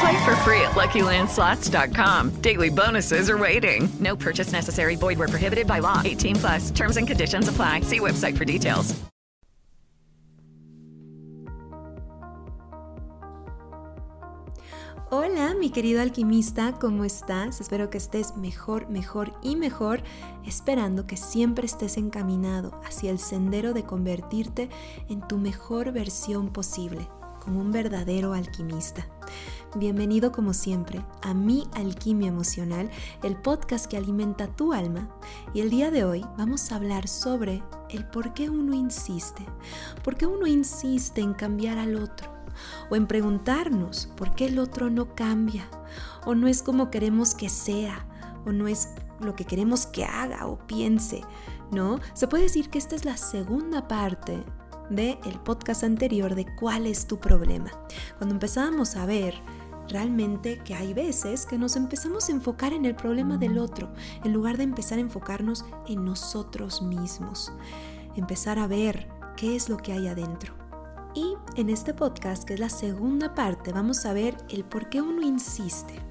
Play for free at LuckyLandSlots.com. Daily bonuses are waiting. No purchase necessary. Void where prohibited by law. 18 plus. Terms and conditions apply. See website for details. Hola, mi querido alquimista, ¿cómo estás? Espero que estés mejor, mejor y mejor, esperando que siempre estés encaminado hacia el sendero de convertirte en tu mejor versión posible, como un verdadero alquimista. Bienvenido como siempre a Mi Alquimia Emocional, el podcast que alimenta tu alma. Y el día de hoy vamos a hablar sobre el por qué uno insiste, por qué uno insiste en cambiar al otro o en preguntarnos por qué el otro no cambia, o no es como queremos que sea, o no es lo que queremos que haga o piense, ¿no? Se puede decir que esta es la segunda parte del el podcast anterior de cuál es tu problema. Cuando empezábamos a ver realmente que hay veces que nos empezamos a enfocar en el problema del otro, en lugar de empezar a enfocarnos en nosotros mismos, empezar a ver qué es lo que hay adentro. Y en este podcast, que es la segunda parte, vamos a ver el por qué uno insiste.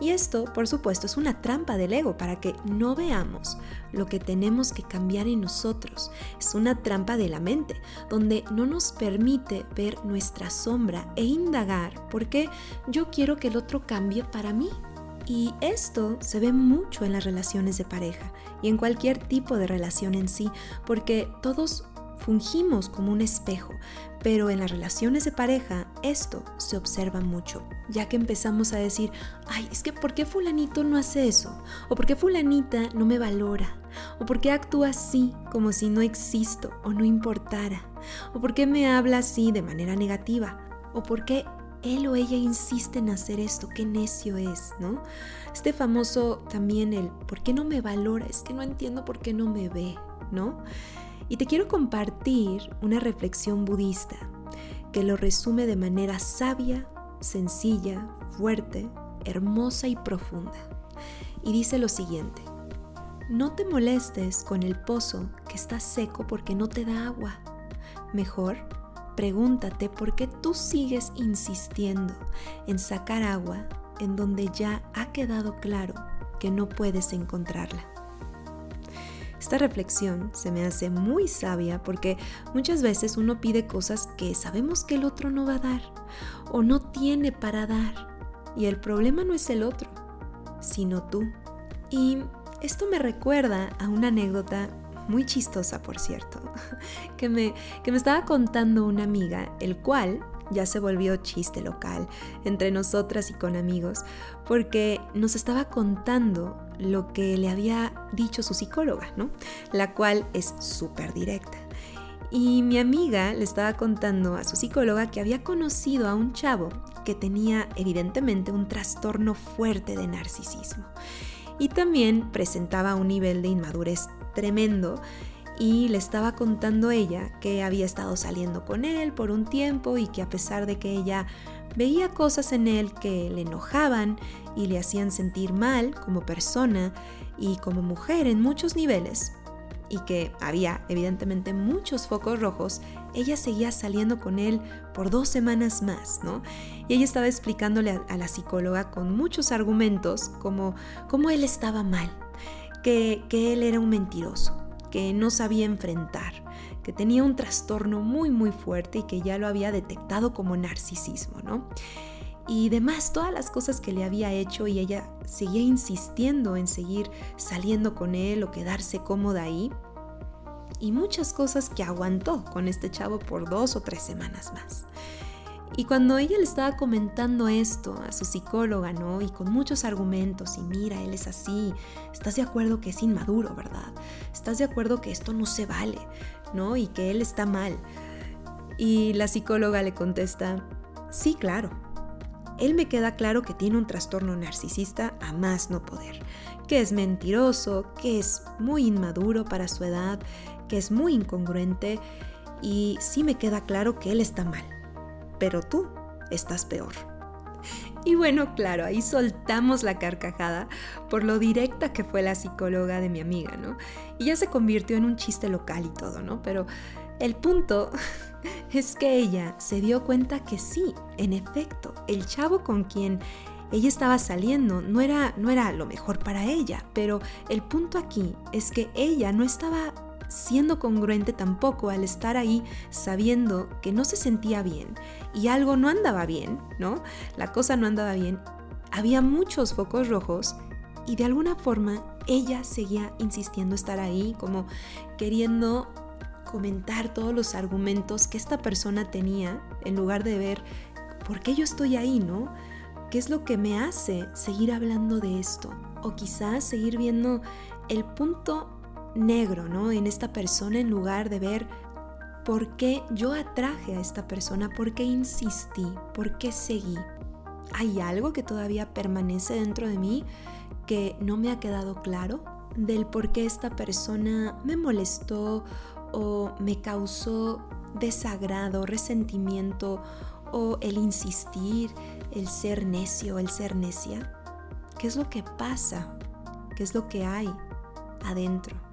Y esto, por supuesto, es una trampa del ego para que no veamos lo que tenemos que cambiar en nosotros. Es una trampa de la mente, donde no nos permite ver nuestra sombra e indagar por qué yo quiero que el otro cambie para mí. Y esto se ve mucho en las relaciones de pareja y en cualquier tipo de relación en sí, porque todos fungimos como un espejo, pero en las relaciones de pareja esto se observa mucho, ya que empezamos a decir, ay, es que ¿por qué fulanito no hace eso? ¿O por qué fulanita no me valora? ¿O por qué actúa así como si no existo o no importara? ¿O por qué me habla así de manera negativa? ¿O por qué él o ella insiste en hacer esto? Qué necio es, ¿no? Este famoso también el ¿por qué no me valora? Es que no entiendo por qué no me ve, ¿no? Y te quiero compartir una reflexión budista que lo resume de manera sabia, sencilla, fuerte, hermosa y profunda. Y dice lo siguiente, no te molestes con el pozo que está seco porque no te da agua. Mejor, pregúntate por qué tú sigues insistiendo en sacar agua en donde ya ha quedado claro que no puedes encontrarla. Esta reflexión se me hace muy sabia porque muchas veces uno pide cosas que sabemos que el otro no va a dar o no tiene para dar. Y el problema no es el otro, sino tú. Y esto me recuerda a una anécdota muy chistosa, por cierto, que me, que me estaba contando una amiga, el cual ya se volvió chiste local entre nosotras y con amigos, porque nos estaba contando lo que le había dicho su psicóloga, ¿no? La cual es súper directa. Y mi amiga le estaba contando a su psicóloga que había conocido a un chavo que tenía evidentemente un trastorno fuerte de narcisismo. Y también presentaba un nivel de inmadurez tremendo y le estaba contando ella que había estado saliendo con él por un tiempo y que a pesar de que ella veía cosas en él que le enojaban y le hacían sentir mal como persona y como mujer en muchos niveles, y que había evidentemente muchos focos rojos, ella seguía saliendo con él por dos semanas más, ¿no? Y ella estaba explicándole a, la psicóloga con muchos argumentos como, como él estaba mal, que, que él era un mentiroso, que no sabía enfrentar, que tenía un trastorno muy muy fuerte y que ya lo había detectado como narcisismo, ¿no? Y demás, todas las cosas que le había hecho y ella seguía insistiendo en seguir saliendo con él o quedarse cómoda ahí. y muchas cosas que aguantó con este chavo por dos o tres semanas más. Y cuando ella le estaba comentando esto a su psicóloga, ¿no? Y con muchos argumentos, y mira, él es así, estás de acuerdo que es inmaduro, ¿verdad? Estás de acuerdo que esto no se vale, ¿no? Y que él está mal. Y la psicóloga le contesta, sí, claro. Él me queda claro que tiene un trastorno narcisista a más no poder, que es mentiroso, que es muy inmaduro para su edad, que es muy incongruente y sí me queda claro que él está mal pero tú estás peor. Y bueno, claro, ahí soltamos la carcajada por lo directa que fue la psicóloga de mi amiga, ¿no? Y ya se convirtió en un chiste local y todo, ¿no? Pero el punto es que ella se dio cuenta que sí, en efecto, el chavo con quien ella estaba saliendo no era, no era lo mejor para ella, pero el punto aquí es que ella no estaba siendo congruente tampoco al estar ahí sabiendo que no se sentía bien y algo no andaba bien, ¿no? La cosa no andaba bien. Había muchos focos rojos y de alguna forma ella seguía insistiendo estar ahí, como queriendo comentar todos los argumentos que esta persona tenía en lugar de ver por qué yo estoy ahí, ¿no? ¿Qué es lo que me hace seguir hablando de esto? O quizás seguir viendo el punto negro, ¿no? En esta persona en lugar de ver por qué yo atraje a esta persona, por qué insistí, por qué seguí. ¿Hay algo que todavía permanece dentro de mí que no me ha quedado claro? Del por qué esta persona me molestó o me causó desagrado, resentimiento o el insistir, el ser necio, el ser necia. ¿Qué es lo que pasa? ¿Qué es lo que hay adentro?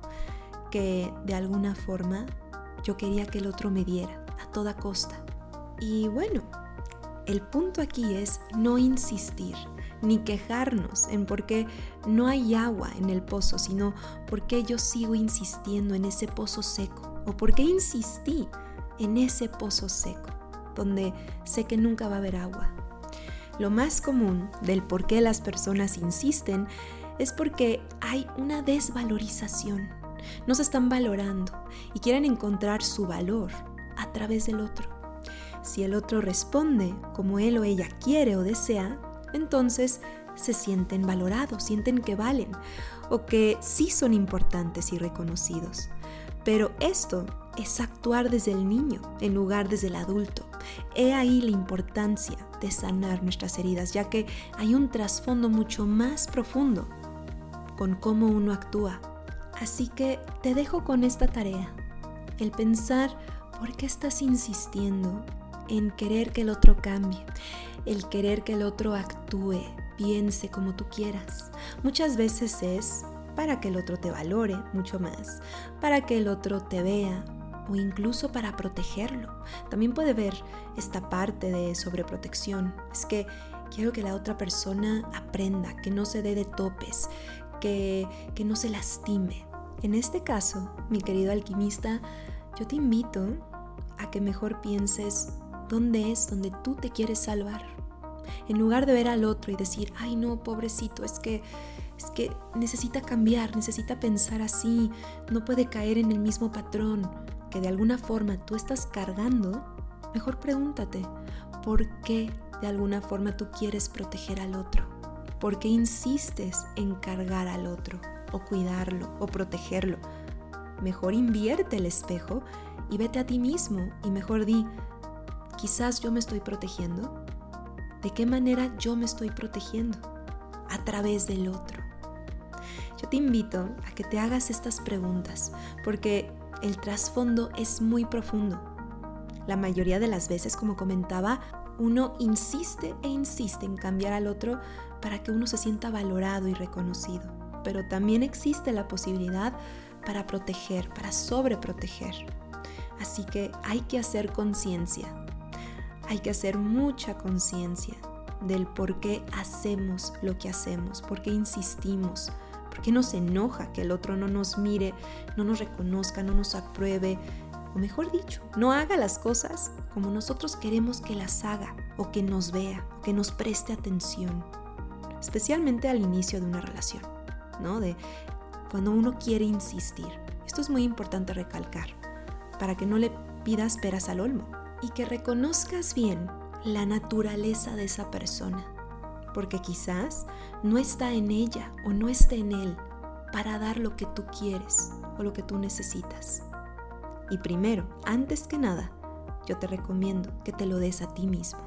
Que de alguna forma yo quería que el otro me diera a toda costa. Y bueno, el punto aquí es no insistir ni quejarnos en por qué no hay agua en el pozo, sino por qué yo sigo insistiendo en ese pozo seco o por qué insistí en ese pozo seco, donde sé que nunca va a haber agua. Lo más común del por qué las personas insisten es porque hay una desvalorización no se están valorando y quieren encontrar su valor a través del otro. Si el otro responde como él o ella quiere o desea, entonces se sienten valorados, sienten que valen o que sí son importantes y reconocidos. Pero esto es actuar desde el niño en lugar desde el adulto. He ahí la importancia de sanar nuestras heridas, ya que hay un trasfondo mucho más profundo con cómo uno actúa Así que te dejo con esta tarea, el pensar por qué estás insistiendo en querer que el otro cambie, el querer que el otro actúe, piense como tú quieras. Muchas veces es para que el otro te valore mucho más, para que el otro te vea o incluso para protegerlo. También puede ver esta parte de sobreprotección. Es que quiero que la otra persona aprenda, que no se dé de topes, que, que no se lastime. En este caso, mi querido alquimista, yo te invito a que mejor pienses dónde es donde tú te quieres salvar. En lugar de ver al otro y decir, ay no, pobrecito, es que es que necesita cambiar, necesita pensar así, no puede caer en el mismo patrón que de alguna forma tú estás cargando, mejor pregúntate, ¿por qué de alguna forma tú quieres proteger al otro? ¿Por qué insistes en cargar al otro? O cuidarlo o protegerlo. Mejor invierte el espejo y vete a ti mismo y mejor di, quizás yo me estoy protegiendo. ¿De qué manera yo me estoy protegiendo? A través del otro. Yo te invito a que te hagas estas preguntas porque el trasfondo es muy profundo. La mayoría de las veces, como comentaba, uno insiste e insiste en cambiar al otro para que uno se sienta valorado y reconocido pero también existe la posibilidad para proteger, para sobreproteger. Así que hay que hacer conciencia, hay que hacer mucha conciencia del por qué hacemos lo que hacemos, por qué insistimos, por qué nos enoja que el otro no nos mire, no nos reconozca, no nos apruebe, o mejor dicho, no haga las cosas como nosotros queremos que las haga, o que nos vea, o que nos preste atención, especialmente al inicio de una relación. De cuando uno quiere insistir. Esto es muy importante recalcar, para que no le pidas peras al olmo y que reconozcas bien la naturaleza de esa persona, porque quizás no está en ella o no está en él para dar lo que tú quieres o lo que tú necesitas. Y primero, antes que nada, yo te recomiendo que te lo des a ti mismo,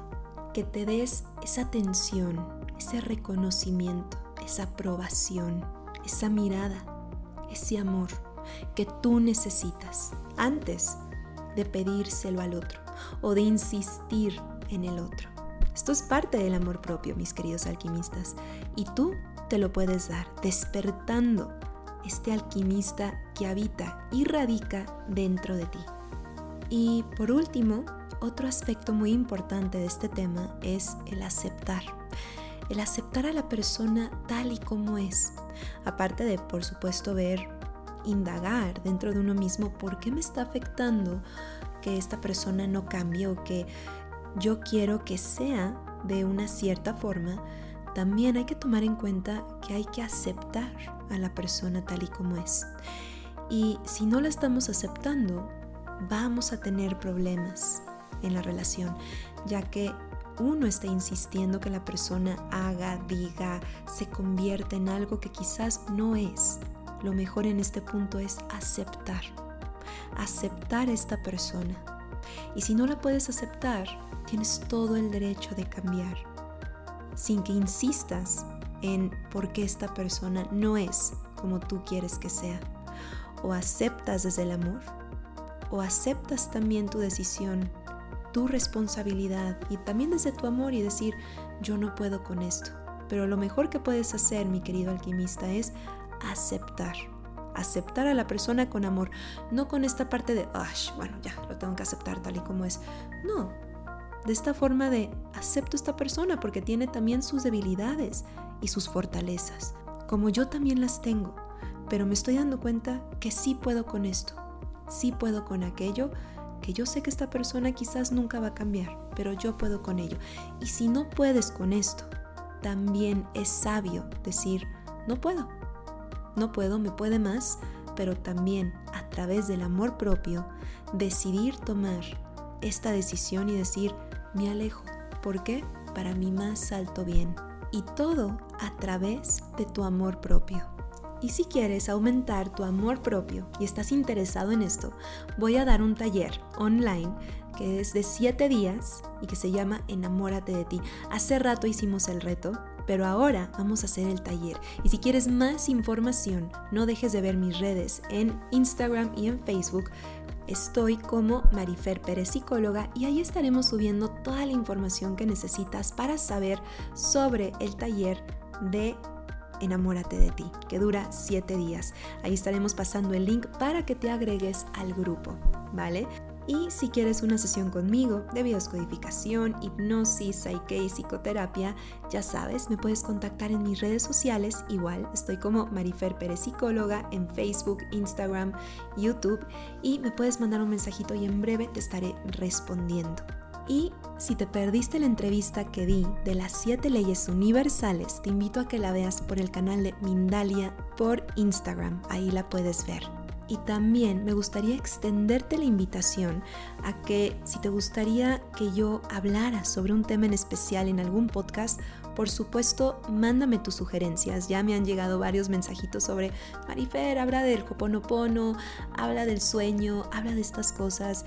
que te des esa atención, ese reconocimiento, esa aprobación, esa mirada, ese amor que tú necesitas antes de pedírselo al otro o de insistir en el otro. Esto es parte del amor propio, mis queridos alquimistas, y tú te lo puedes dar despertando este alquimista que habita y radica dentro de ti. Y por último, otro aspecto muy importante de este tema es el aceptar. El aceptar a la persona tal y como es. Aparte de, por supuesto, ver, indagar dentro de uno mismo por qué me está afectando que esta persona no cambie o que yo quiero que sea de una cierta forma, también hay que tomar en cuenta que hay que aceptar a la persona tal y como es. Y si no la estamos aceptando, vamos a tener problemas en la relación, ya que uno está insistiendo que la persona haga, diga, se convierta en algo que quizás no es. Lo mejor en este punto es aceptar aceptar esta persona. Y si no la puedes aceptar, tienes todo el derecho de cambiar, sin que insistas en por qué esta persona no es como tú quieres que sea. O aceptas desde el amor, o aceptas también tu decisión, tu responsabilidad y también desde tu amor y decir, yo no puedo con esto. Pero lo mejor que puedes hacer, mi querido alquimista, es aceptar aceptar a la persona con amor, no con esta parte de, bueno, ya, lo tengo que aceptar tal y como es. No, de esta forma de, acepto a esta persona porque tiene también sus debilidades y sus fortalezas, como yo también las tengo, pero me estoy dando cuenta que sí puedo con esto, sí puedo con aquello, que yo sé que esta persona quizás nunca va a cambiar, pero yo puedo con ello. Y si no puedes con esto, también es sabio decir, no puedo, no puedo, me puede más, pero también a través del amor propio, decidir tomar esta decisión y decir, me alejo. ¿Por qué? Para mi más alto bien. Y todo a través de tu amor propio. Y si quieres aumentar tu amor propio y estás interesado en esto, voy a dar un taller online que es de 7 días y que se llama Enamórate de ti. Hace rato hicimos el reto, pero ahora vamos a hacer el taller. Y si quieres más información, no dejes de ver mis redes en Instagram y en Facebook. Estoy como Marifer Pérez Psicóloga y ahí estaremos subiendo toda la información que necesitas para saber sobre el taller de Enamórate de ti, que dura 7 días. Ahí estaremos pasando el link para que te agregues al grupo, ¿vale? Y si quieres una sesión conmigo de bioscodificación, hipnosis, psyche y psicoterapia, ya sabes, me puedes contactar en mis redes sociales. Igual estoy como Marifer Pérez Psicóloga en Facebook, Instagram, YouTube y me puedes mandar un mensajito y en breve te estaré respondiendo. Y si te perdiste la entrevista que di de las 7 leyes universales, te invito a que la veas por el canal de Mindalia por Instagram. Ahí la puedes ver. Y también me gustaría extenderte la invitación a que si te gustaría que yo hablara sobre un tema en especial en algún podcast, por supuesto, mándame tus sugerencias. Ya me han llegado varios mensajitos sobre Marifer, habla del Hoponopono, habla del sueño, habla de estas cosas.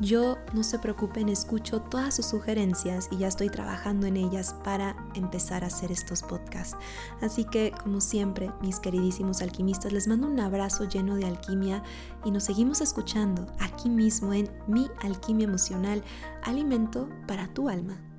Yo, no se preocupen, escucho todas sus sugerencias y ya estoy trabajando en ellas para empezar a hacer estos podcasts. Así que, como siempre, mis queridísimos alquimistas, les mando un abrazo lleno de alquimia y nos seguimos escuchando aquí mismo en Mi Alquimia Emocional, alimento para tu alma.